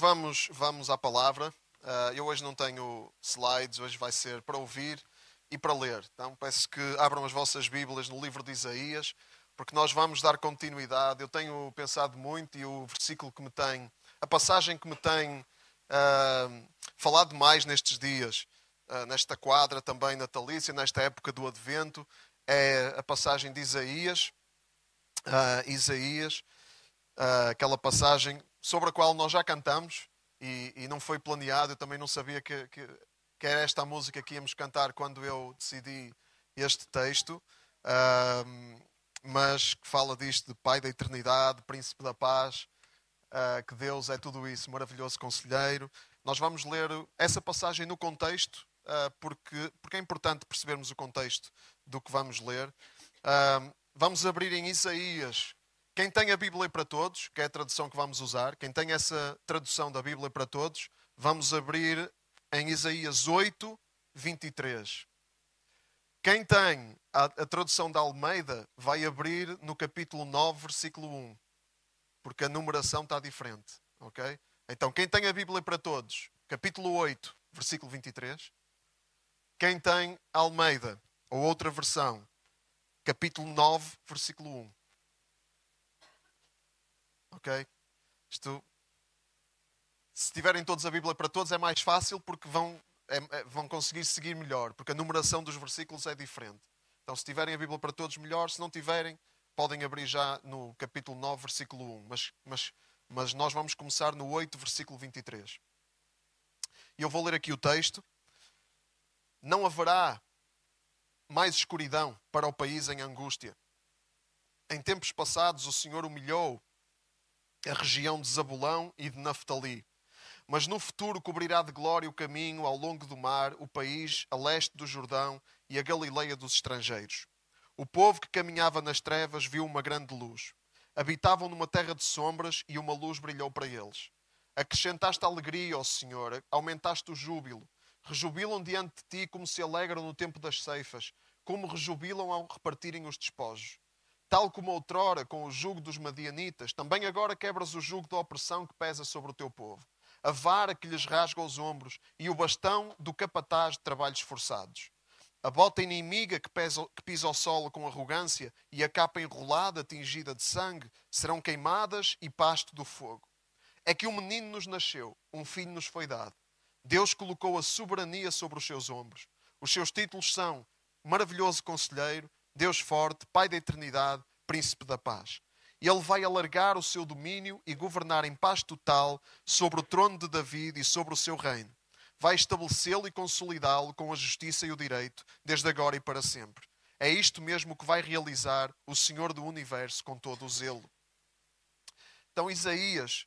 Vamos, vamos à palavra. Uh, eu hoje não tenho slides, hoje vai ser para ouvir e para ler. Então peço que abram as vossas Bíblias no livro de Isaías, porque nós vamos dar continuidade. Eu tenho pensado muito e o versículo que me tem, a passagem que me tem uh, falado mais nestes dias, uh, nesta quadra também natalícia, nesta época do Advento, é a passagem de Isaías. Isaías, aquela passagem sobre a qual nós já cantamos e, e não foi planeado. Eu também não sabia que, que, que, era esta a música que íamos cantar quando eu decidi este texto, uh, mas que fala disto de Pai da Eternidade, Príncipe da Paz, uh, que Deus é tudo isso, maravilhoso conselheiro. Nós vamos ler essa passagem no contexto, uh, porque, porque é importante percebermos o contexto do que vamos ler. vamos abrir em Isaías quem tem a Bíblia para todos, que é a tradução que vamos usar, quem tem essa tradução da Bíblia para todos, vamos abrir em Isaías 8, 23. Quem tem a, a tradução da Almeida vai abrir no capítulo 9, versículo 1, porque a numeração está diferente. Ok? Então, quem tem a Bíblia para todos, capítulo 8, versículo 23. Quem tem Almeida, ou outra versão, capítulo 9, versículo 1. Ok? Isto, se tiverem todos a Bíblia para todos, é mais fácil porque vão, é, é, vão conseguir seguir melhor, porque a numeração dos versículos é diferente. Então, se tiverem a Bíblia para todos, melhor. Se não tiverem, podem abrir já no capítulo 9, versículo 1. Mas, mas, mas nós vamos começar no 8, versículo 23. E eu vou ler aqui o texto. Não haverá mais escuridão para o país em angústia. Em tempos passados, o Senhor humilhou a região de Zabulão e de Naftali. Mas no futuro cobrirá de glória o caminho ao longo do mar, o país a leste do Jordão e a Galileia dos estrangeiros. O povo que caminhava nas trevas viu uma grande luz. Habitavam numa terra de sombras e uma luz brilhou para eles. Acrescentaste alegria, ó Senhor, aumentaste o júbilo. Rejubilam diante de ti como se alegram no tempo das ceifas, como rejubilam ao repartirem os despojos. Tal como outrora com o jugo dos madianitas, também agora quebras o jugo da opressão que pesa sobre o teu povo. A vara que lhes rasga os ombros e o bastão do capataz de trabalhos forçados. A bota inimiga que, pesa, que pisa o solo com arrogância e a capa enrolada, tingida de sangue, serão queimadas e pasto do fogo. É que um menino nos nasceu, um filho nos foi dado. Deus colocou a soberania sobre os seus ombros. Os seus títulos são Maravilhoso Conselheiro, Deus forte, Pai da eternidade, Príncipe da paz. Ele vai alargar o seu domínio e governar em paz total sobre o trono de David e sobre o seu reino. Vai estabelecê-lo e consolidá-lo com a justiça e o direito, desde agora e para sempre. É isto mesmo que vai realizar o Senhor do universo com todo o zelo. Então, Isaías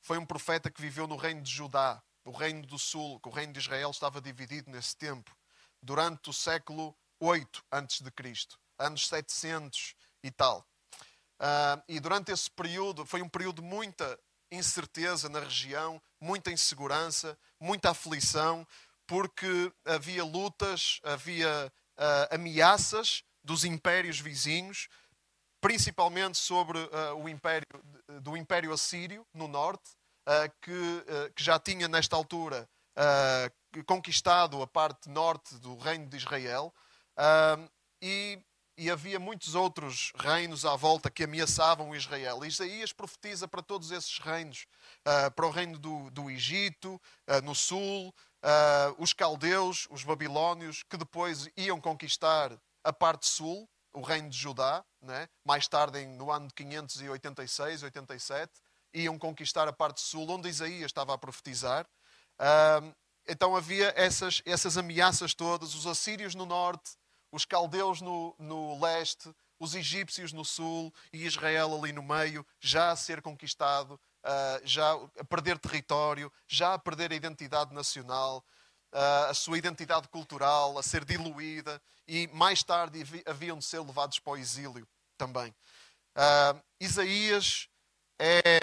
foi um profeta que viveu no reino de Judá, o reino do sul, que o reino de Israel estava dividido nesse tempo, durante o século 8 antes de Cristo anos 700 e tal. Uh, e durante esse período, foi um período de muita incerteza na região, muita insegurança, muita aflição, porque havia lutas, havia uh, ameaças dos impérios vizinhos, principalmente sobre uh, o império do Império Assírio no norte, que, que, já tinha nesta altura conquistado a parte norte do reino de Israel. e e havia muitos outros reinos à volta que ameaçavam Israel. Isaías profetiza para todos esses reinos, uh, para o reino do, do Egito, uh, no sul, uh, os caldeus, os babilónios, que depois iam conquistar a parte sul, o reino de Judá, né? mais tarde, no ano de 586, 87, iam conquistar a parte sul, onde Isaías estava a profetizar. então havia essas, essas ameaças todas, os assírios no norte, os caldeus no, no leste, os egípcios no sul e Israel ali no meio, já a ser conquistado, uh, já a perder território, já a perder a identidade nacional, uh, a sua identidade cultural, a ser diluída e mais tarde haviam de ser levados para o exílio também. Uh, Isaías é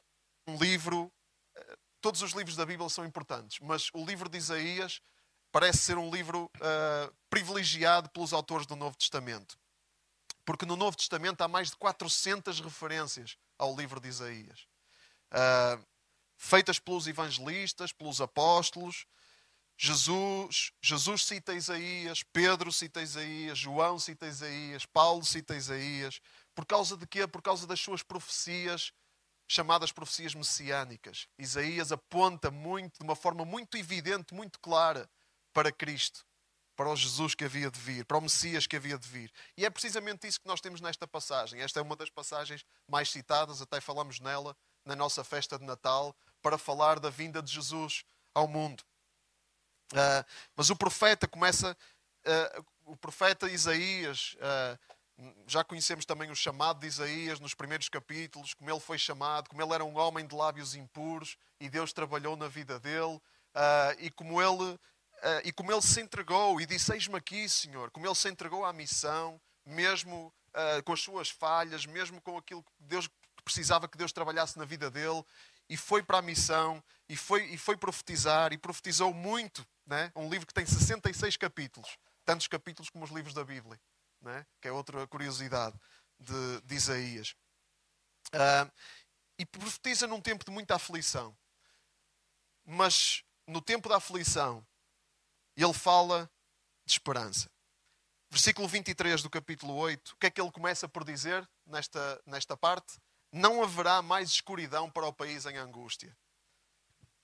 um livro, todos os livros da Bíblia são importantes, mas o livro de Isaías parece ser um livro uh, privilegiado pelos autores do Novo Testamento. Porque no Novo Testamento há mais de 400 referências ao livro de Isaías. Uh, feitas pelos evangelistas, pelos apóstolos. Jesus, Jesus cita Isaías, Pedro cita Isaías, João cita Isaías, Paulo cita Isaías. Por causa de quê? Por causa das suas profecias, chamadas profecias messiânicas. Isaías aponta muito, de uma forma muito evidente, muito clara, para Cristo, para o Jesus que havia de vir, para o Messias que havia de vir. E é precisamente isso que nós temos nesta passagem. Esta é uma das passagens mais citadas, até falamos nela na nossa festa de Natal, para falar da vinda de Jesus ao mundo. Uh, mas o profeta começa, uh, o profeta Isaías, uh, já conhecemos também o chamado de Isaías nos primeiros capítulos, como ele foi chamado, como ele era um homem de lábios impuros e Deus trabalhou na vida dele, e como ele e como ele se entregou e disse: Eis-me aqui, Senhor, como ele se entregou à missão, mesmo com as suas falhas, mesmo com aquilo que Deus precisava que Deus trabalhasse na vida dele, e foi para a missão, e foi, e foi profetizar, e profetizou muito né? um livro que tem 66 capítulos, tantos capítulos como os livros da Bíblia, né? que é outra curiosidade de, de Isaías. Uh, e profetiza num tempo de muita aflição. Mas no tempo da aflição, ele fala de esperança. Versículo 23 do capítulo 8, o que é que ele começa por dizer nesta, nesta parte? Não haverá mais escuridão para o país em angústia.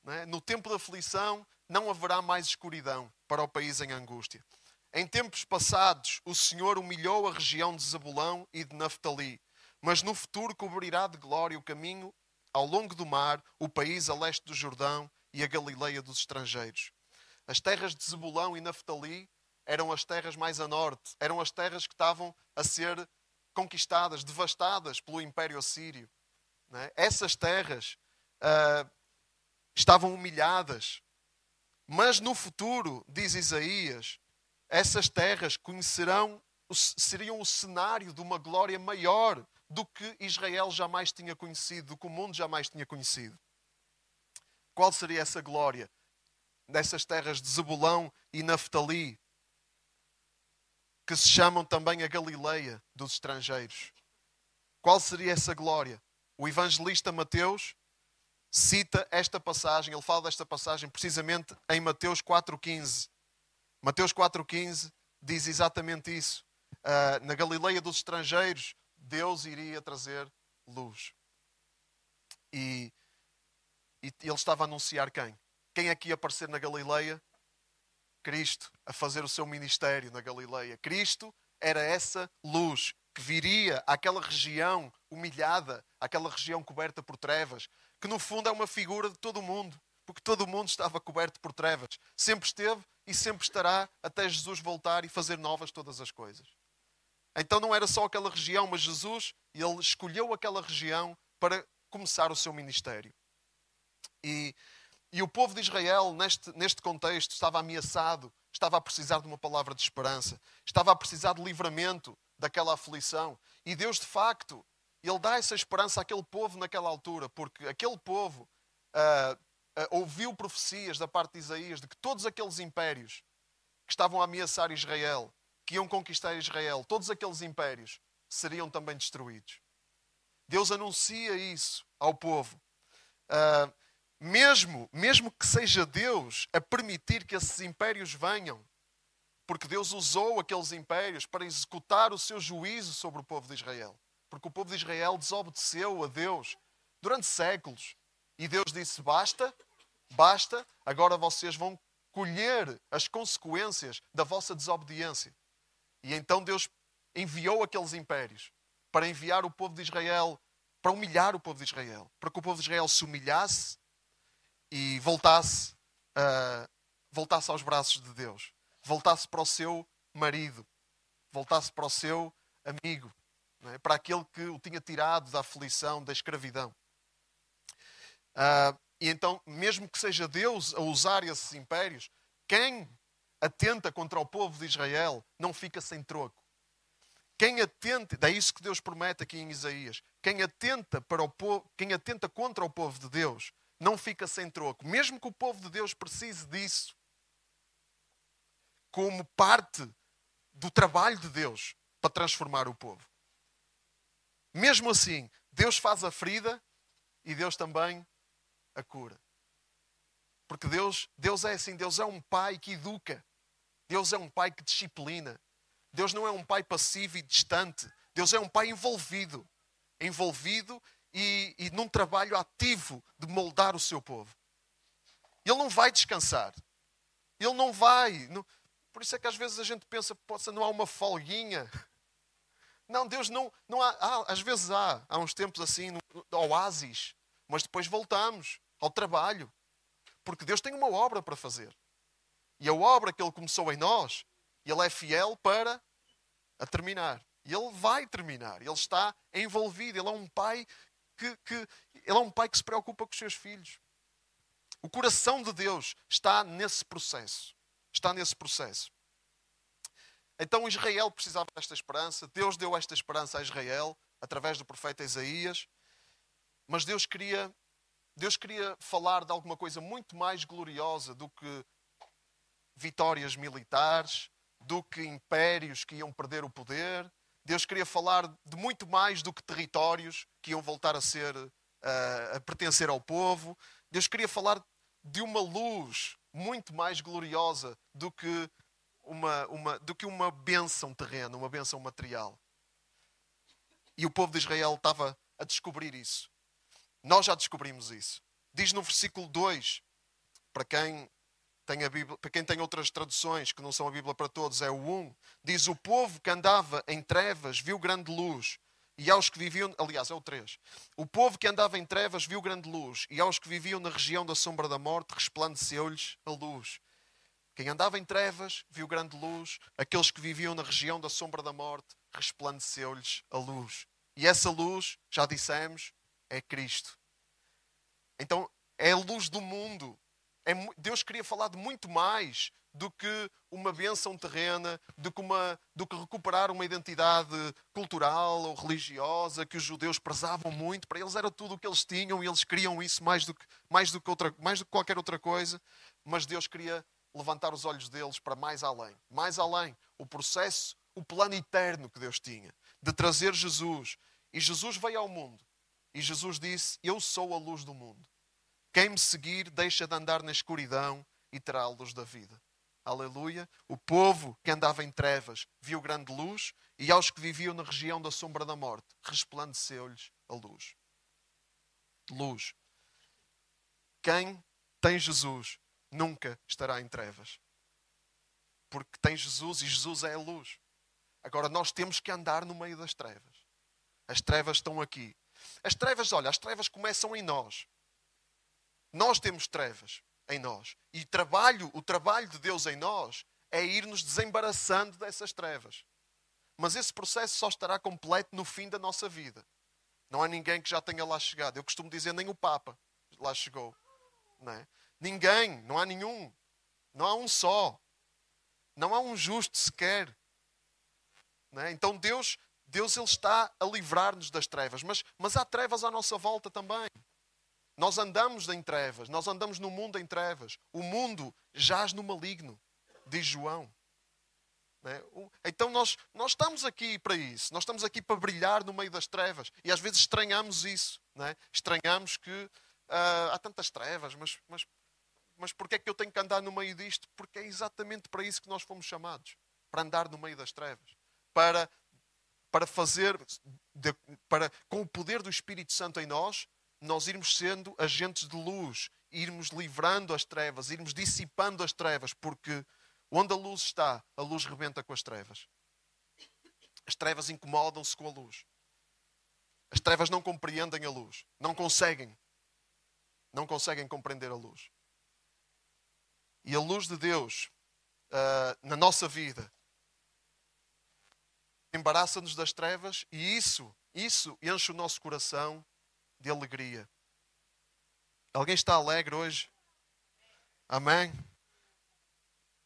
É? No tempo da aflição, não haverá mais escuridão para o país em angústia. Em tempos passados, o Senhor humilhou a região de Zabulão e de Naftali, mas no futuro cobrirá de glória o caminho ao longo do mar, o país a leste do Jordão e a Galileia dos estrangeiros. As terras de Zebulão e Naftali eram as terras mais a norte, eram as terras que estavam a ser conquistadas, devastadas pelo Império Assírio. É? Essas terras uh, estavam humilhadas, mas no futuro, diz Isaías, essas terras conhecerão, seriam o cenário de uma glória maior do que Israel jamais tinha conhecido, do que o mundo jamais tinha conhecido. Qual seria essa glória dessas terras de Zebulão e Naftali, que se chamam também a Galileia dos estrangeiros? Qual seria essa glória? O evangelista Mateus cita esta passagem, ele fala desta passagem precisamente em Mateus 4,15. Mateus 4,15 diz exatamente isso. Uh, na Galileia dos estrangeiros, Deus iria trazer luz. E, e ele estava a anunciar quem? Quem é que ia aparecer na Galileia? Cristo, a fazer o seu ministério na Galileia. Cristo era essa luz que viria àquela região humilhada, àquela região coberta por trevas, que no fundo é uma figura de todo o mundo, porque todo o mundo estava coberto por trevas. Sempre esteve e sempre estará até Jesus voltar e fazer novas todas as coisas. Então não era só aquela região, mas Jesus, ele escolheu aquela região para começar o seu ministério. E, e o povo de Israel, neste, neste contexto, estava ameaçado, estava a precisar de uma palavra de esperança, estava a precisar de livramento daquela aflição. E Deus, de facto, ele dá essa esperança àquele povo naquela altura, porque aquele povo uh, uh, ouviu profecias da parte de Isaías de que todos aqueles impérios que estavam a ameaçar Israel, que iam conquistar Israel, todos aqueles impérios seriam também destruídos. Deus anuncia isso ao povo. Uh, mesmo, mesmo que seja Deus a permitir que esses impérios venham, porque Deus usou aqueles impérios para executar o seu juízo sobre o povo de Israel porque o povo de Israel desobedeceu a Deus durante séculos. E Deus disse: basta, basta, agora vocês vão colher as consequências da vossa desobediência. E então Deus enviou aqueles impérios para enviar o povo de Israel, para humilhar o povo de Israel, para que o povo de Israel se humilhasse e voltasse, uh, voltasse aos braços de Deus, voltasse para o seu marido, voltasse para o seu amigo, é? para aquele que o tinha tirado da aflição, da escravidão. Uh, e então, mesmo que seja Deus a usar esses impérios, quem atenta contra o povo de Israel não fica sem troco. Quem atenta, é isso que Deus promete aqui em Isaías, quem atenta, para o povo, quem atenta contra o povo de Deus não fica sem troco. Mesmo que o povo de Deus precise disso como parte do trabalho de Deus para transformar o povo. Mesmo assim, Deus faz a ferida e Deus também a cura. Porque Deus, Deus é assim, Deus é um pai que educa. Deus é um pai que disciplina. Deus não é um pai passivo e distante. Deus é um pai envolvido. Envolvido e, e num trabalho ativo de moldar o seu povo. Ele não vai descansar. Ele não vai. Não... Por isso é que às vezes a gente pensa, possa não há uma folguinha. Não, Deus não, não há, há, Às vezes há. Há uns tempos assim, no, oásis. Mas depois voltamos ao trabalho. Porque Deus tem uma obra para fazer. E a obra que Ele começou em nós, Ele é fiel para a terminar. E Ele vai terminar. Ele está envolvido. Ele é um pai que, que, Ele é um pai que se preocupa com os seus filhos. O coração de Deus está nesse processo. Está nesse processo. Então Israel precisava desta esperança. Deus deu esta esperança a Israel através do profeta Isaías. Mas Deus queria, Deus queria falar de alguma coisa muito mais gloriosa do que vitórias militares, do que impérios que iam perder o poder. Deus queria falar de muito mais do que territórios que iam voltar a ser a, a pertencer ao povo. Deus queria falar de uma luz muito mais gloriosa do que uma, uma, do que uma bênção terrena, uma bênção material. E o povo de Israel estava a descobrir isso. Nós já descobrimos isso. Diz no versículo 2, para quem tem a Bíblia, para quem tem outras traduções que não são a Bíblia para todos, é o 1, diz: O povo que andava em trevas viu grande luz, e aos que viviam, aliás, é o 3. O povo que andava em trevas viu grande luz, e aos que viviam na região da sombra da morte resplandeceu-lhes a luz. Quem andava em trevas viu grande luz, aqueles que viviam na região da sombra da morte resplandeceu-lhes a luz. E essa luz, já dissemos, é Cristo. Então, é a luz do mundo. É, Deus queria falar de muito mais do que uma bênção terrena, do que, uma, do que recuperar uma identidade cultural ou religiosa que os judeus prezavam muito. Para eles era tudo o que eles tinham e eles queriam isso mais do que, mais do que, outra, mais do que qualquer outra coisa. Mas Deus queria levantar os olhos deles para mais além. Mais além. O processo, o plano eterno que Deus tinha de trazer Jesus. E Jesus veio ao mundo. E Jesus disse: Eu sou a luz do mundo. Quem me seguir deixa de andar na escuridão e terá a luz da vida. Aleluia. O povo que andava em trevas viu grande luz, e aos que viviam na região da sombra da morte, resplandeceu-lhes a luz. Luz. Quem tem Jesus nunca estará em trevas. Porque tem Jesus e Jesus é a luz. Agora nós temos que andar no meio das trevas. As trevas estão aqui. As trevas, olha, as trevas começam em nós. Nós temos trevas em nós. E trabalho, o trabalho de Deus em nós é ir nos desembaraçando dessas trevas. Mas esse processo só estará completo no fim da nossa vida. Não há ninguém que já tenha lá chegado. Eu costumo dizer, nem o Papa lá chegou. Não é? Ninguém, não há nenhum. Não há um só. Não há um justo sequer. É? Então Deus, Deus ele está a livrar-nos das trevas. Mas, mas há trevas à nossa volta também. Nós andamos em trevas, nós andamos no mundo em trevas. O mundo jaz no maligno, diz João. É? Então nós, nós estamos aqui para isso, nós estamos aqui para brilhar no meio das trevas e às vezes estranhamos isso, é? estranhamos que uh, há tantas trevas, mas, mas, mas porquê é que eu tenho que andar no meio disto? Porque é exatamente para isso que nós fomos chamados para andar no meio das trevas, para, para fazer, de, para, com o poder do Espírito Santo em nós, nós irmos sendo agentes de luz, irmos livrando as trevas, irmos dissipando as trevas, porque onde a luz está, a luz rebenta com as trevas. As trevas incomodam-se com a luz. As trevas não compreendem a luz, não conseguem. Não conseguem compreender a luz. E a luz de Deus uh, na nossa vida embaraça-nos das trevas e isso, isso enche o nosso coração de alegria. Alguém está alegre hoje? Amém?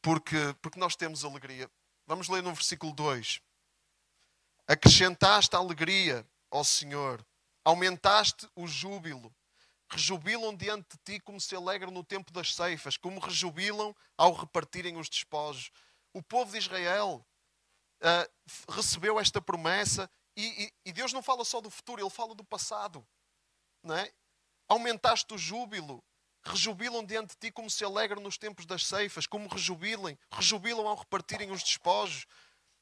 Porque, porque nós temos alegria. Vamos ler no versículo 2. Acrescentaste a alegria ao Senhor, aumentaste o júbilo. Rejubilam diante de ti como se alegram no tempo das ceifas, como rejubilam ao repartirem os despojos. O povo de Israel uh, recebeu esta promessa e, e, e Deus não fala só do futuro, ele fala do passado não é? Aumentaste o júbilo. Rejubilam diante de ti como se alegram nos tempos das ceifas, como rejubilem, rejubilam ao repartirem os despojos.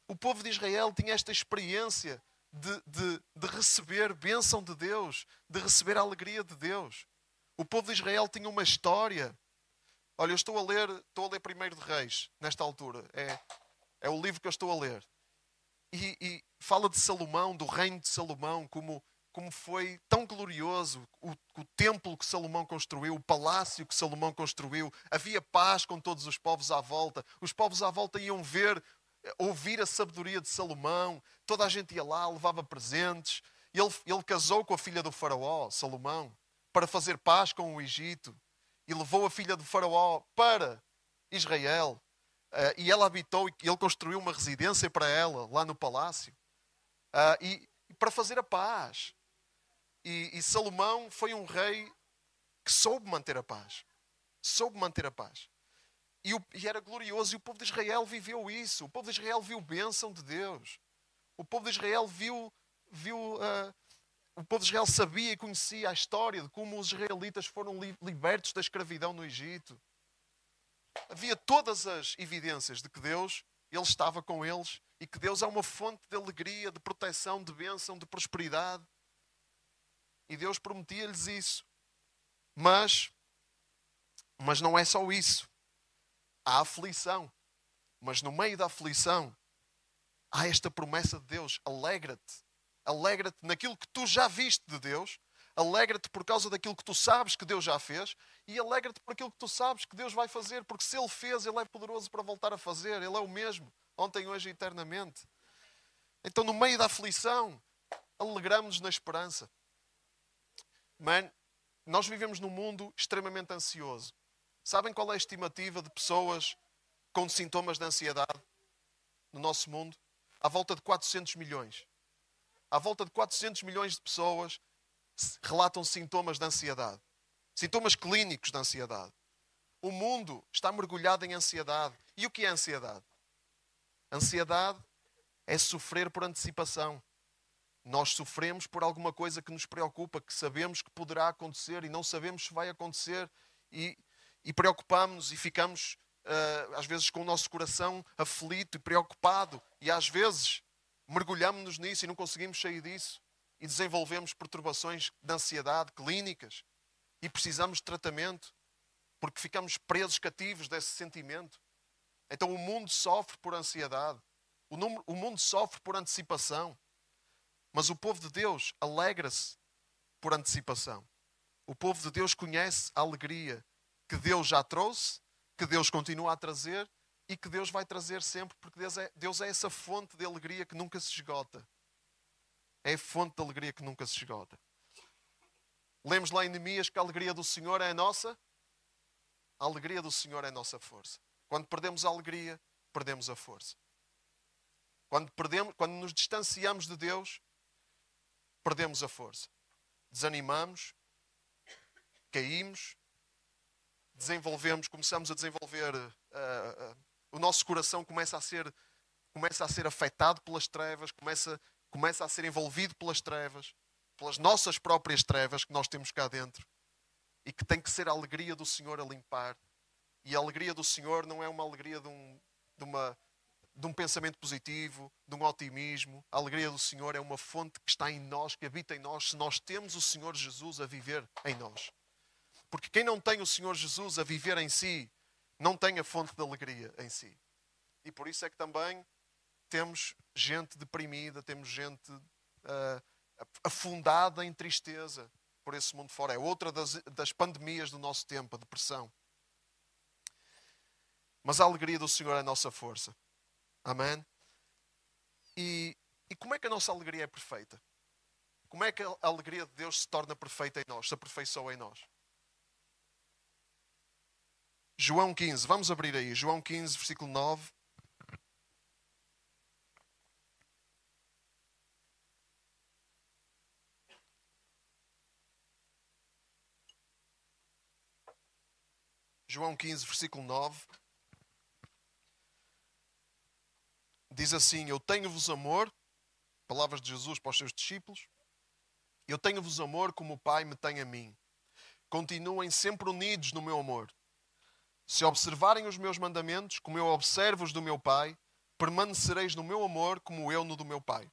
O povo de Israel tinha esta experiência de, de, de receber bênção de Deus, de receber a alegria de Deus. O povo de Israel tinha uma história. Olha, eu estou a ler, estou a ler Primeiro de Reis, nesta altura. É, é o livro que eu estou a ler. E, e fala de Salomão, do reino de Salomão, como, como foi tão glorioso o, o templo que Salomão construiu, o palácio que Salomão construiu. Havia paz com todos os povos à volta. Os povos à volta iam ver, ouvir a sabedoria de Salomão. Toda a gente ia lá, levava presentes. Ele, ele casou com a filha do faraó, Salomão, para fazer paz com o Egito. E levou a filha do faraó para Israel. Uh, e ela habitou, e ele construiu uma residência para ela lá no palácio, uh, e, para fazer a paz. E, e, Salomão foi um rei que soube manter a paz. Soube manter a paz. E, o, e, era glorioso, e o povo de Israel viveu isso. O povo de Israel viu bênção de Deus. O povo de Israel viu. viu uh, o povo de Israel sabia e conhecia a história de como os israelitas foram libertos da escravidão no Egito havia todas as evidências de que Deus ele estava com eles e que Deus é uma fonte de alegria, de proteção, de bênção, de prosperidade. E Deus prometia-lhes isso. Mas, mas não é só isso. Há aflição. Mas no meio da aflição, há esta promessa de Deus: alegra-te. Alegra-te naquilo que tu já viste de Deus Alegra-te por causa daquilo que tu sabes que Deus já fez e alegra-te por aquilo que tu sabes que Deus vai fazer, porque se Ele fez, Ele é poderoso para voltar a fazer. Ele é o mesmo, ontem, hoje e eternamente. Então, no meio da aflição, alegramos-nos na esperança. Man, nós vivemos num mundo extremamente ansioso. Sabem qual é a estimativa de pessoas com sintomas de ansiedade no nosso mundo? À volta de 400 milhões. À volta de 400 milhões de pessoas relatam sintomas de ansiedade, sintomas clínicos de ansiedade. O mundo está mergulhado em ansiedade. E o que é ansiedade? Ansiedade é sofrer por antecipação. Nós sofremos por alguma coisa que nos preocupa, que sabemos que poderá acontecer e não sabemos se vai acontecer, e, e preocupamos-nos e ficamos, uh, às vezes, com o nosso coração aflito e preocupado, e às vezes mergulhamos-nos nisso e não conseguimos sair disso e desenvolvemos perturbações de ansiedade clínicas e precisamos de tratamento porque ficamos presos, cativos desse sentimento. Então o mundo sofre por ansiedade, o, número, o mundo sofre por antecipação, mas o povo de Deus alegra-se por antecipação. O povo de Deus conhece a alegria que Deus já trouxe, que Deus continua a trazer e que Deus vai trazer sempre, porque Deus é, Deus é essa fonte de alegria que nunca se esgota é a fonte de alegria que nunca se esgota. Lemos lá em Neemias que a alegria do Senhor é a nossa. A alegria do Senhor é a nossa força. Quando perdemos a alegria, perdemos a força. Quando, perdemos, quando nos distanciamos de Deus, perdemos a força. Desanimamos, caímos, desenvolvemos, começamos a desenvolver, uh, uh, o nosso coração começa a ser começa a ser afetado pelas trevas, começa começa a ser envolvido pelas trevas, pelas nossas próprias trevas que nós temos cá dentro e que tem que ser a alegria do Senhor a limpar. E a alegria do Senhor não é uma alegria de um, de uma, de um pensamento positivo, de um otimismo. A alegria do Senhor é uma fonte que está em nós, que habita em nós, se nós temos o Senhor Jesus a viver em nós. Porque quem não tem o Senhor Jesus a viver em si, não tem a fonte de alegria em si. E por isso é que também temos gente deprimida, temos gente uh, afundada em tristeza por esse mundo fora. É outra das, das pandemias do nosso tempo, a depressão. Mas a alegria do Senhor é a nossa força. Amém? E, e como é que a nossa alegria é perfeita? Como é que a alegria de Deus se torna perfeita em nós, se aperfeiçoa em nós? João 15, vamos abrir aí. João 15, versículo 9. João 15, versículo 9. Diz assim: Eu tenho-vos amor, palavras de Jesus para os seus discípulos. Eu tenho-vos amor como o Pai me tem a mim. continuem sempre unidos no meu amor. Se observarem os meus mandamentos, como eu observo os do meu Pai, permanecereis no meu amor, como eu no do meu Pai.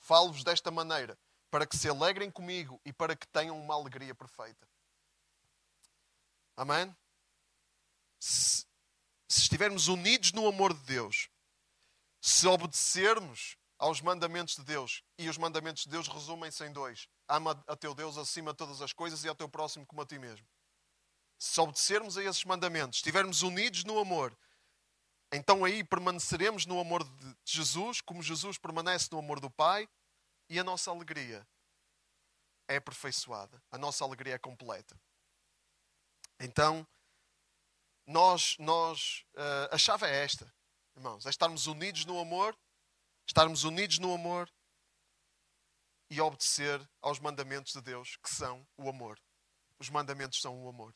Falo-vos desta maneira, para que se alegrem comigo e para que tenham uma alegria perfeita. Amém? Se, se estivermos unidos no amor de Deus, se obedecermos aos mandamentos de Deus, e os mandamentos de Deus resumem-se em dois: ama a teu Deus acima de todas as coisas e ao teu próximo como a ti mesmo. Se obedecermos a esses mandamentos, estivermos unidos no amor, então aí permaneceremos no amor de Jesus, como Jesus permanece no amor do Pai, e a nossa alegria é aperfeiçoada, a nossa alegria é completa. Então, nós, nós uh, a chave é esta, irmãos, é estarmos unidos no amor, estarmos unidos no amor e obedecer aos mandamentos de Deus, que são o amor. Os mandamentos são o amor.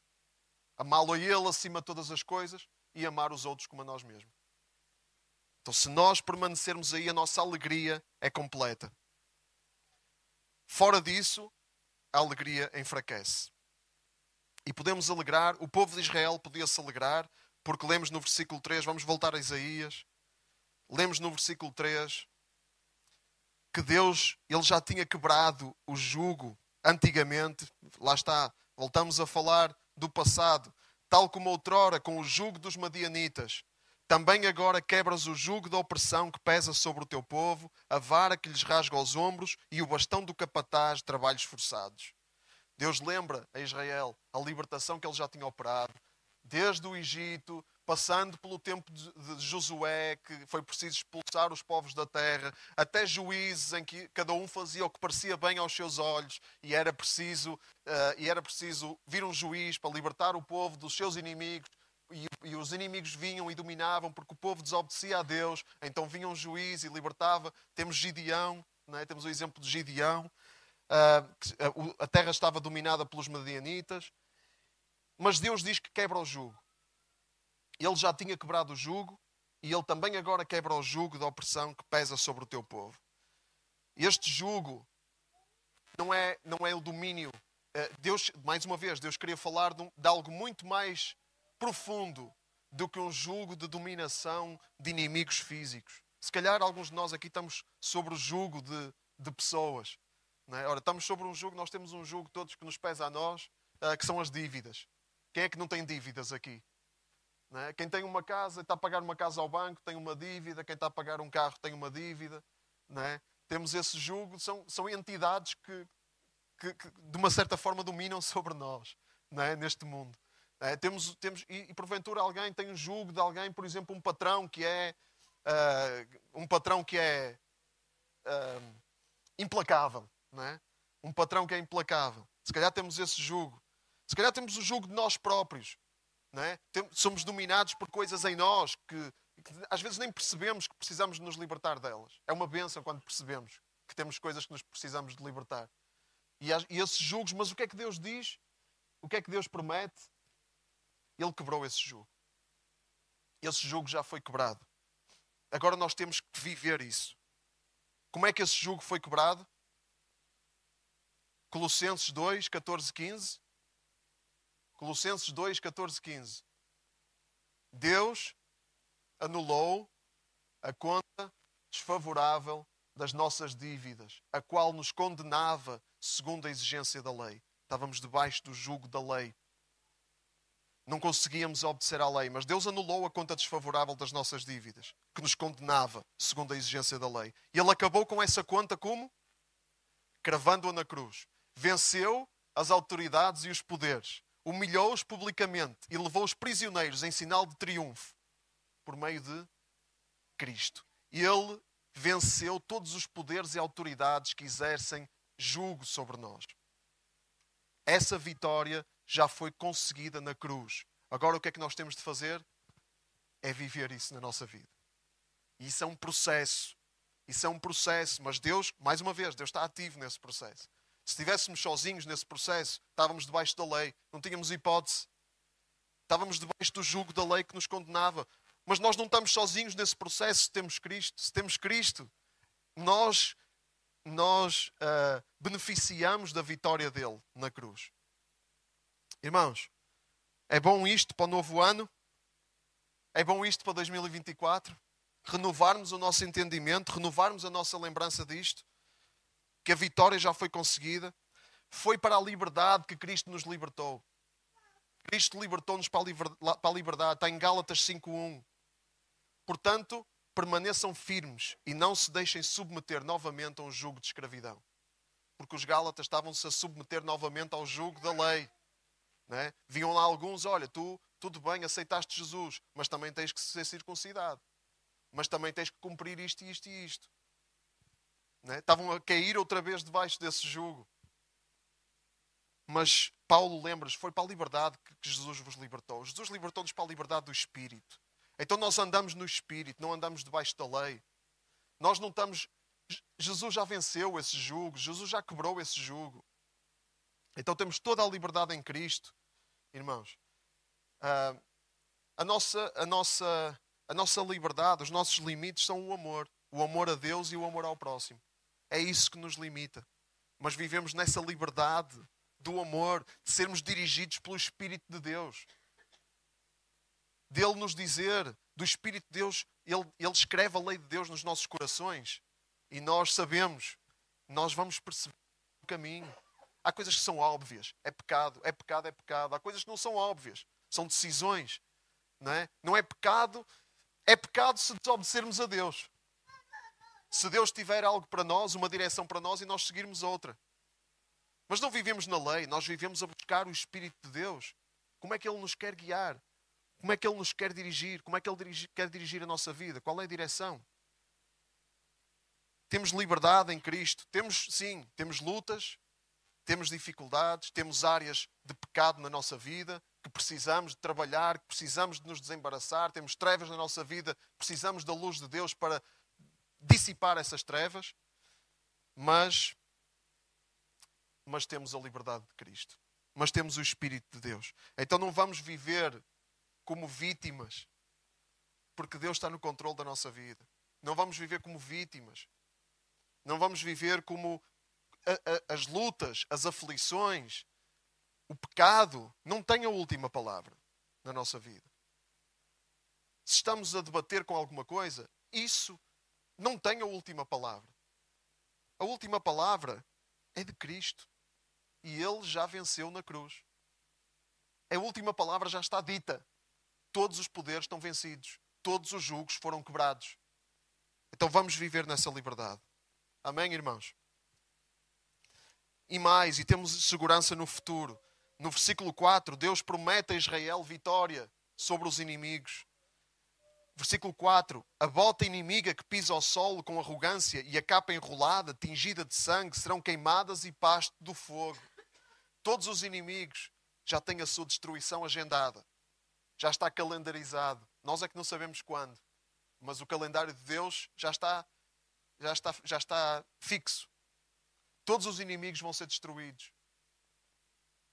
Amá-lo a Ele acima de todas as coisas e amar os outros como a nós mesmos. Então, se nós permanecermos aí, a nossa alegria é completa. Fora disso, a alegria enfraquece. E podemos alegrar, o povo de Israel podia se alegrar, porque lemos no versículo 3, vamos voltar a Isaías, lemos no versículo 3 que Deus ele já tinha quebrado o jugo antigamente. Lá está, voltamos a falar do passado, tal como outrora com o jugo dos madianitas. Também agora quebras o jugo da opressão que pesa sobre o teu povo, a vara que lhes rasga os ombros e o bastão do capataz de trabalhos forçados. Deus lembra a Israel a libertação que ele já tinha operado, desde o Egito, passando pelo tempo de Josué, que foi preciso expulsar os povos da terra, até juízes em que cada um fazia o que parecia bem aos seus olhos, e era preciso, uh, e era preciso vir um juiz para libertar o povo dos seus inimigos, e, e, os inimigos vinham e dominavam porque o povo desobedecia a Deus, então vinha um juiz e libertava. Temos Gideão, é? temos o exemplo de Gideão. Uh, a terra estava dominada pelos medianitas, mas Deus diz que quebra o jugo. Ele já tinha quebrado o jugo e ele também agora quebra o jugo da opressão que pesa sobre o teu povo. Este jugo não é, não é o domínio. Eh, Deus, mais uma vez, Deus queria falar de, de algo muito mais profundo do que um jugo de dominação de inimigos físicos. Se calhar alguns de nós aqui estamos sobre o jugo de, de pessoas. Não é? Ora, estamos sobre um jugo, nós temos um jugo todos que nos pesa a nós, uh, que são as dívidas. Quem é que não tem dívidas aqui? É? Quem tem uma casa, está a pagar uma casa ao banco, tem uma dívida. Quem está a pagar um carro tem uma dívida. É? Temos esse jugo, são, são entidades que, que, que, de uma certa forma dominam sobre nós é? neste mundo. É? Temos, temos, e, e, porventura alguém tem um jugo de alguém, por exemplo, um patrão que é uh, um patrão que é uh, implacável. Um patrão que é implacável. Se calhar temos esse jugo. Se calhar temos o jugo de nós próprios. É? Somos dominados por coisas em nós que, que, às vezes nem percebemos que precisamos de nos libertar delas. É uma benção quando percebemos que temos coisas que nos precisamos de libertar. E, e esses julgos, mas o que é que Deus diz? O que é que Deus promete? Ele quebrou esse jugo. Esse jugo já foi quebrado. Agora nós temos que viver isso. Como é que esse jugo foi quebrado? Colossenses 2, 14, 15. Colossenses 2, 14, 15. Deus anulou a conta desfavorável das nossas dívidas, a qual nos condenava segundo a exigência da lei. Estávamos debaixo do jugo da lei. Não conseguíamos obedecer à lei, mas Deus anulou a conta desfavorável das nossas dívidas, que nos condenava segundo a exigência da lei. E Ele acabou com essa conta como? Cravando-a na cruz. Venceu as autoridades e os poderes humilhou-os publicamente e levou os prisioneiros em sinal de triunfo por meio de Cristo. Ele venceu todos os poderes e autoridades que exercem julgo sobre nós. Essa vitória já foi conseguida na cruz. Agora o que é que nós temos de fazer? É viver isso na nossa vida. E isso é um processo. Isso é um processo, mas Deus, mais uma vez, Deus está ativo nesse processo. Se estivéssemos sozinhos nesse processo, estávamos debaixo da lei, não tínhamos hipótese. Estávamos debaixo do jugo da lei que nos condenava. Mas nós não estamos sozinhos nesse processo se temos Cristo. Se temos Cristo, nós, nós uh, beneficiamos da vitória dele na cruz. Irmãos, é bom isto para o novo ano? É bom isto para 2024? Renovarmos o nosso entendimento, renovarmos a nossa lembrança disto? Que a vitória já foi conseguida? Foi para a liberdade que Cristo nos libertou. Cristo libertou-nos para a liberdade. Está em Gálatas 5.1. Portanto, permaneçam firmes e não se deixem submeter novamente a um jugo de escravidão. Porque os Gálatas estavam-se a submeter novamente ao jugo da lei. Né? Vinham lá alguns, olha, tu, tudo bem, aceitaste Jesus, mas também tens que ser circuncidado. Mas também tens que cumprir isto, isto e isto. Né? Estavam a cair outra vez debaixo desse jugo. Mas Paulo lembra foi para a liberdade que Jesus vos libertou. Jesus libertou-nos para a liberdade do Espírito. Então nós andamos no Espírito, não andamos debaixo da lei. Nós não estamos. Jesus já venceu esse jugo, Jesus já quebrou esse jugo. Então temos toda a liberdade em Cristo, irmãos. Uh, a, nossa, a, nossa, a nossa liberdade, os nossos limites são o amor. O amor a Deus e o amor ao próximo. É isso que nos limita. Mas vivemos nessa liberdade do amor, de sermos dirigidos pelo Espírito de Deus dele nos dizer, do Espírito de Deus, ele, ele escreve a lei de Deus nos nossos corações e nós sabemos, nós vamos perceber o caminho. Há coisas que são óbvias, é pecado, é pecado, é pecado. Há coisas que não são óbvias, são decisões. Não é, não é pecado, é pecado se desobedecermos a Deus. Se Deus tiver algo para nós, uma direção para nós e nós seguirmos outra. Mas não vivemos na lei, nós vivemos a buscar o Espírito de Deus. Como é que Ele nos quer guiar? Como é que Ele nos quer dirigir? Como é que Ele dirige, quer dirigir a nossa vida? Qual é a direção? Temos liberdade em Cristo. Temos, sim, temos lutas, temos dificuldades, temos áreas de pecado na nossa vida que precisamos de trabalhar, que precisamos de nos desembaraçar, temos trevas na nossa vida, precisamos da luz de Deus para dissipar essas trevas, mas mas temos a liberdade de Cristo. Mas temos o Espírito de Deus. Então não vamos viver como vítimas, porque Deus está no controle da nossa vida. Não vamos viver como vítimas. Não vamos viver como a, a, as lutas, as aflições, o pecado não tem a última palavra na nossa vida. Se estamos a debater com alguma coisa, isso não tem a última palavra. A última palavra é de Cristo. E Ele já venceu na cruz. A última palavra já está dita. Todos os poderes estão vencidos. Todos os julgos foram quebrados. Então vamos viver nessa liberdade. Amém, irmãos? E mais, e temos segurança no futuro. No versículo 4, Deus promete a Israel vitória sobre os inimigos. Versículo 4: A bota inimiga que pisa ao solo com arrogância e a capa enrolada, tingida de sangue, serão queimadas e pasto do fogo. Todos os inimigos já têm a sua destruição agendada já está calendarizado. Nós é que não sabemos quando, mas o calendário de Deus já está, já está, já está fixo. Todos os inimigos vão ser destruídos.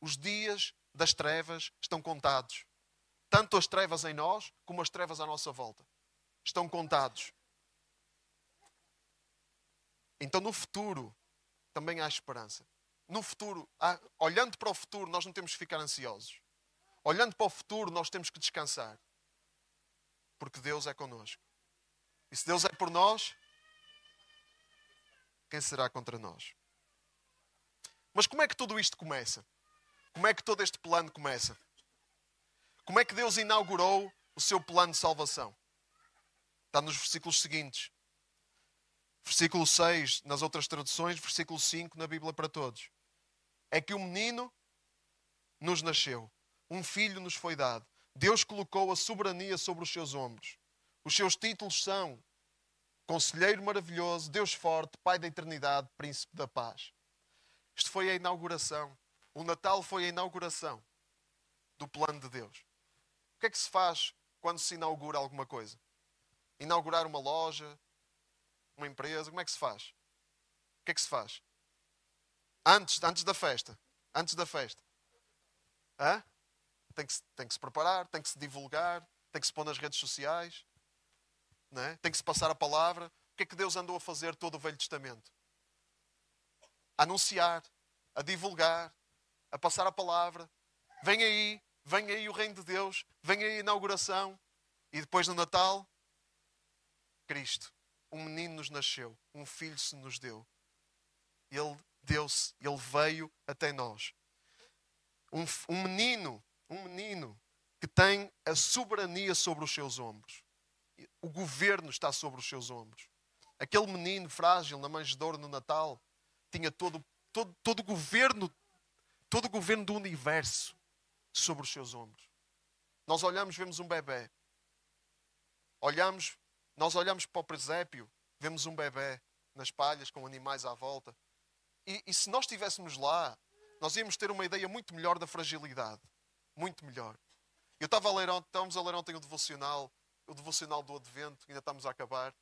Os dias das trevas estão contados. Tanto as trevas em nós como as trevas à nossa volta. Estão contados. Então no futuro também há esperança. No futuro, há, olhando para o futuro, nós não temos que ficar ansiosos olhando para o futuro, nós temos que descansar. Porque Deus é connosco. E se Deus é por nós, quem será contra nós? Mas como é que tudo isto começa? Como é que todo este plano começa? Como é que Deus inaugurou o seu plano de salvação? Está nos versículos seguintes. Versículo 6 nas outras traduções, versículo 5 na Bíblia para todos. É que o menino nos nasceu um filho nos foi dado. Deus colocou a soberania sobre os seus ombros. Os seus títulos são Conselheiro maravilhoso, Deus forte, Pai da eternidade, Príncipe da paz. Isto foi a inauguração. O Natal foi a inauguração do plano de Deus. Que é que se faz quando se inaugura alguma coisa? Inaugurar uma loja, uma empresa, como é que se faz? O que é que se faz? Antes, antes da festa. Antes da festa. Hã? tem que, tem que se preparar, tem que se divulgar, tem que se pôr nas redes sociais, não é? tem que se passar a palavra. O que é que Deus andou a fazer todo o Velho Testamento? A anunciar, a divulgar, a passar a palavra, Vem aí, vem aí o reino de Deus, vem aí a inauguração. E depois no Natal, Cristo. Um menino nos nasceu, um filho se nos deu. Ele deu-se, ele veio até nós. Um, um menino, um menino que tem a soberania sobre os seus ombros. O governo está sobre os seus ombros. Aquele menino frágil na manjedoura no Natal tinha todo, todo, todo o governo, todo o governo do universo sobre os seus ombros. Nós olhamos, vemos um bebê. Olhamos, nós olhamos para o presépio, vemos um bebê nas palhas com animais à volta. E, e se nós estivéssemos lá, nós íamos ter uma ideia muito melhor da fragilidade. Muito melhor. Eu estava a ler, estávamos a ler ontem o devocional, o devocional do Advento, ainda estamos a acabar.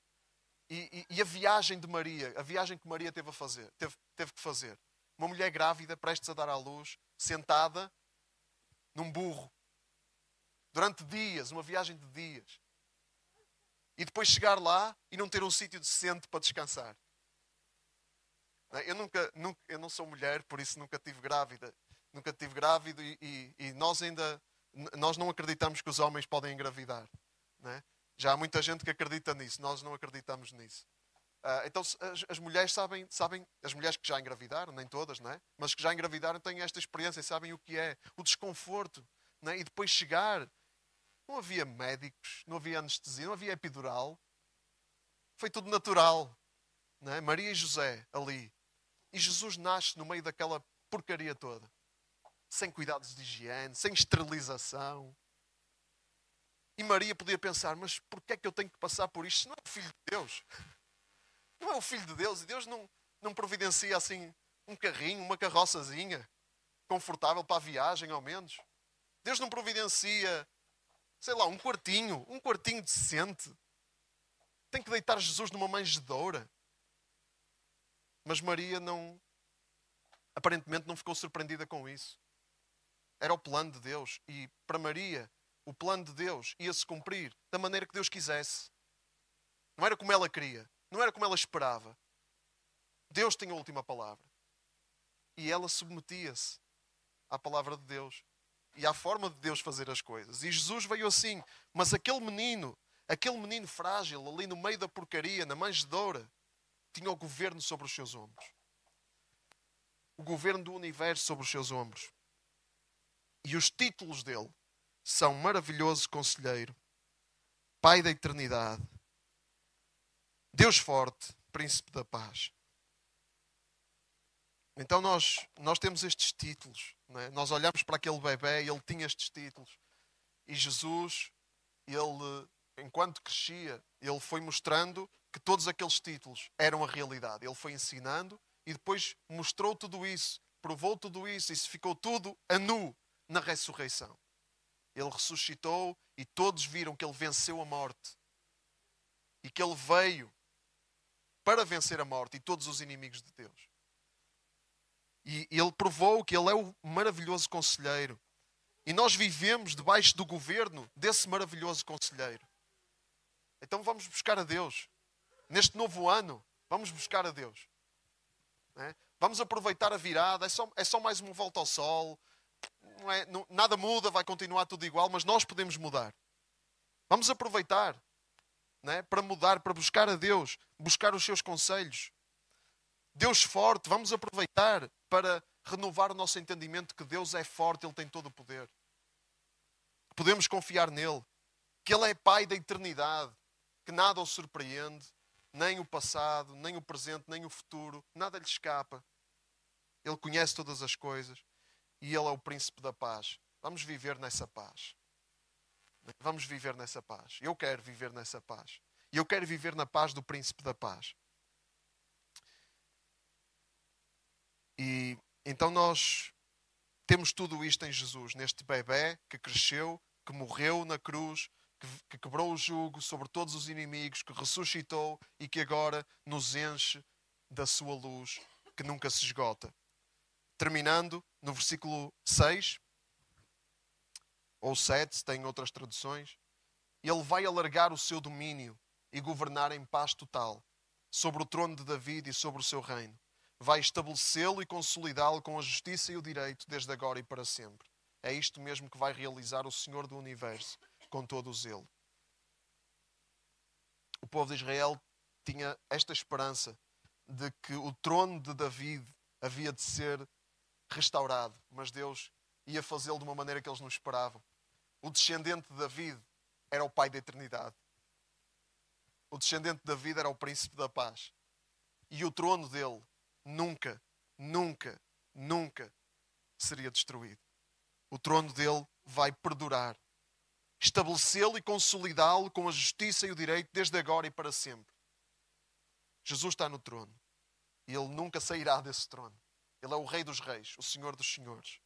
E, e, e, a viagem de Maria, a viagem que Maria teve a fazer, teve, teve que fazer. Uma mulher grávida, prestes a dar à luz, sentada num burro, durante dias, uma viagem de dias. E depois chegar lá e não ter um sítio decente para descansar. Eu nunca, nunca, eu não sou mulher, por isso nunca tive grávida. Nunca tive grávido e, e, e nós ainda nós não acreditamos que os homens podem engravidar. Né? Já há muita gente que acredita nisso, nós não acreditamos nisso. Uh, então as, as, mulheres sabem, sabem, as mulheres que já engravidaram, nem todas, né? mas que já engravidaram têm esta experiência e sabem o que é, o desconforto. Né? E depois chegar, não havia médicos, não havia anestesia, não havia epidural. Foi tudo natural. Né? Maria e José ali, e Jesus nasce no meio daquela porcaria toda. Sem cuidados de higiene, sem esterilização. E Maria podia pensar: mas porquê é que eu tenho que passar por isto? Não é Filho de Deus. Não é o Filho de Deus. E Deus não, não providencia assim um carrinho, uma carroçazinha confortável para a viagem, ao menos. Deus não providencia, sei lá, um quartinho, um quartinho decente. Tem que deitar Jesus numa manjedoura. Mas Maria não, aparentemente não ficou surpreendida com isso. Era o plano de Deus. E para Maria, o plano de Deus ia-se cumprir da maneira que Deus quisesse. Não era como ela queria. Não era como ela esperava. Deus tinha a última palavra. E ela submetia-se à palavra de Deus e à forma de Deus fazer as coisas. E Jesus veio assim. Mas aquele menino, aquele menino frágil, ali no meio da porcaria, na manjedoura, tinha o governo sobre os seus ombros. O governo do universo sobre os seus ombros. E os títulos dele são Maravilhoso Conselheiro, Pai da Eternidade, Deus Forte, Príncipe da Paz. Então nós, nós temos estes títulos. É? Nós olhamos para aquele bebê e ele tinha estes títulos. E Jesus, ele, enquanto crescia, ele foi mostrando que todos aqueles títulos eram a realidade. Ele foi ensinando e depois mostrou tudo isso, provou tudo isso e se ficou tudo a nu na ressurreição. Ele ressuscitou e todos viram que ele venceu a morte e que ele veio para vencer a morte e todos os inimigos de Deus. E ele provou que ele é o maravilhoso conselheiro. E nós vivemos debaixo do governo desse maravilhoso conselheiro. Então vamos buscar a Deus neste novo ano, vamos buscar a Deus. É? Vamos aproveitar a virada, é só, é só mais uma volta ao sol. Não é, não, nada muda, vai continuar tudo igual, mas nós podemos mudar. Vamos aproveitar é? para mudar, para buscar a Deus, buscar os seus conselhos. Deus forte, vamos aproveitar para renovar o nosso entendimento que Deus é forte, Ele tem todo o poder. Podemos confiar nele, que Ele é Pai da eternidade, que nada o surpreende, nem o passado, nem o presente, nem o futuro, nada lhe escapa. Ele conhece todas as coisas e Ele é o príncipe da paz. Vamos viver nessa paz. Vamos viver nessa paz. Eu quero viver nessa paz. E eu quero viver na paz do príncipe da paz. E então nós temos tudo isto em Jesus, neste bebê que cresceu, que morreu na cruz, que, que quebrou o jugo sobre todos os inimigos, que ressuscitou e que agora nos enche da sua luz que nunca se esgota. Terminando no versículo 6 ou 7, se tem outras traduções, ele vai alargar o seu domínio e governar em paz total sobre o trono de David e sobre o seu reino. Vai estabelecê-lo e consolidá-lo com a justiça e o direito desde agora e para sempre. É isto mesmo que vai realizar o Senhor do universo com todo o zelo. O povo de Israel tinha esta esperança de que o trono de David havia de ser restaurado, mas Deus ia fazê-lo de uma maneira que eles não esperavam. O descendente de David era o pai da eternidade. O descendente de David era o príncipe da paz. E o trono dele nunca, nunca, nunca seria destruído. O trono dele vai perdurar. Estabelecê-lo e consolidá-lo com a justiça e o direito desde agora e para sempre. Jesus está no trono. E ele nunca sairá desse trono. Ele é o Rei dos Reis, o Senhor dos Senhores.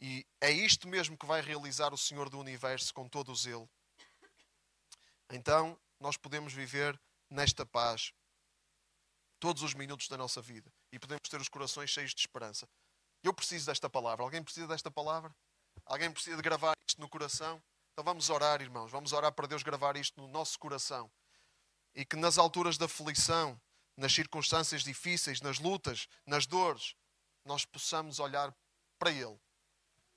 E é isto mesmo que vai realizar o Senhor do Universo com todo o zelo. Então, nós podemos viver nesta paz todos os minutos da nossa vida e podemos ter os corações cheios de esperança. Eu preciso desta palavra. Alguém precisa desta palavra? Alguém precisa de gravar isto no coração? Então vamos orar, irmãos. Vamos orar para Deus gravar isto no nosso coração. E que nas alturas da aflição, nas circunstâncias difíceis, nas lutas, nas dores, nós possamos olhar para Ele.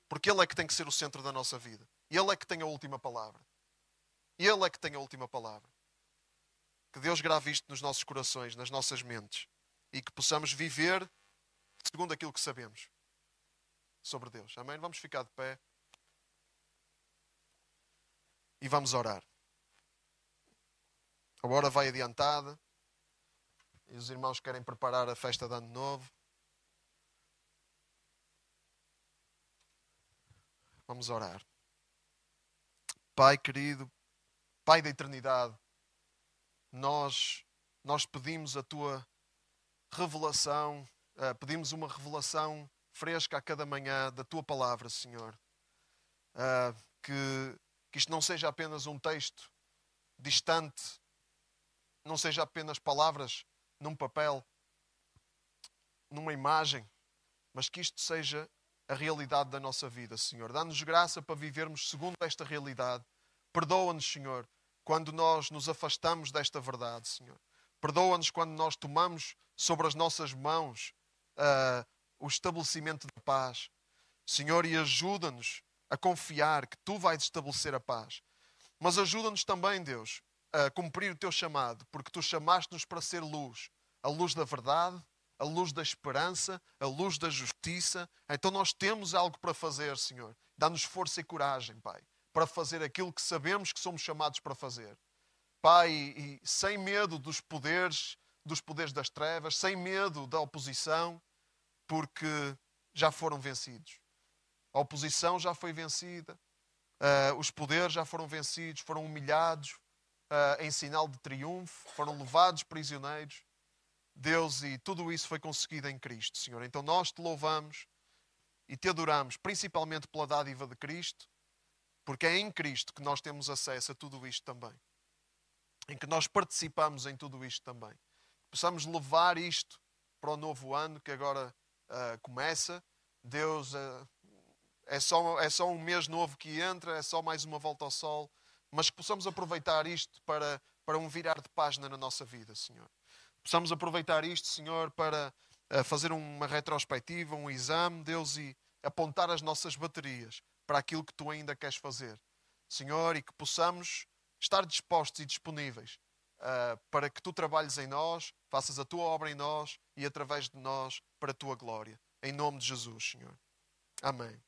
Porque Ele é que tem que ser o centro da nossa vida. Ele é que tem a última palavra. Ele é que tem a última palavra. Que Deus grave isto nos nossos corações, nas nossas mentes. E que possamos viver segundo aquilo que sabemos sobre Deus. Amém? Vamos ficar de pé. E vamos orar. A hora vai adiantada. E os irmãos querem preparar a festa de Ano Novo. Vamos orar. Pai querido, Pai da eternidade, nós, nós pedimos a tua revelação, uh, pedimos uma revelação fresca a cada manhã da tua palavra, Senhor. Uh, que, que isto não seja apenas um texto distante, não seja apenas palavras num papel, numa imagem, mas que isto seja a realidade da nossa vida, Senhor. Dá-nos graça para vivermos segundo esta realidade. Perdoa-nos, Senhor, quando nós nos afastamos desta verdade, Senhor. Perdoa-nos quando nós tomamos sobre as nossas mãos uh, o estabelecimento da paz. Senhor, e ajuda-nos a confiar que Tu vais estabelecer a paz. Mas ajuda-nos também, Deus, a cumprir o Teu chamado, porque Tu chamaste-nos para ser luz a luz da verdade, a luz da esperança, a luz da justiça. Então nós temos algo para fazer, Senhor. Dá-nos força e coragem, Pai, para fazer aquilo que sabemos que somos chamados para fazer. Pai, e sem medo dos poderes, dos poderes das trevas, sem medo da oposição, porque já foram vencidos. A oposição já foi vencida, uh, os poderes já foram vencidos, foram humilhados uh, em sinal de triunfo, foram levados prisioneiros. Deus, e tudo isso foi conseguido em Cristo, Senhor. Então nós te louvamos e te adoramos, principalmente pela dádiva de Cristo, porque é em Cristo que nós temos acesso a tudo isto também. Em que nós participamos em tudo isto também. Possamos levar isto para o novo ano que agora uh, começa. Deus, uh, é, só, é só um mês novo que entra, é só mais uma volta ao sol, mas que possamos aproveitar isto para, para um virar de página na nossa vida, Senhor. Possamos aproveitar isto, Senhor, para uh, fazer uma retrospectiva, um exame, Deus, e apontar as nossas baterias para aquilo que tu ainda queres fazer. Senhor, e que possamos estar dispostos e disponíveis uh, para que tu trabalhes em nós, faças a tua obra em nós e através de nós para a tua glória. Em nome de Jesus, Senhor. Amém.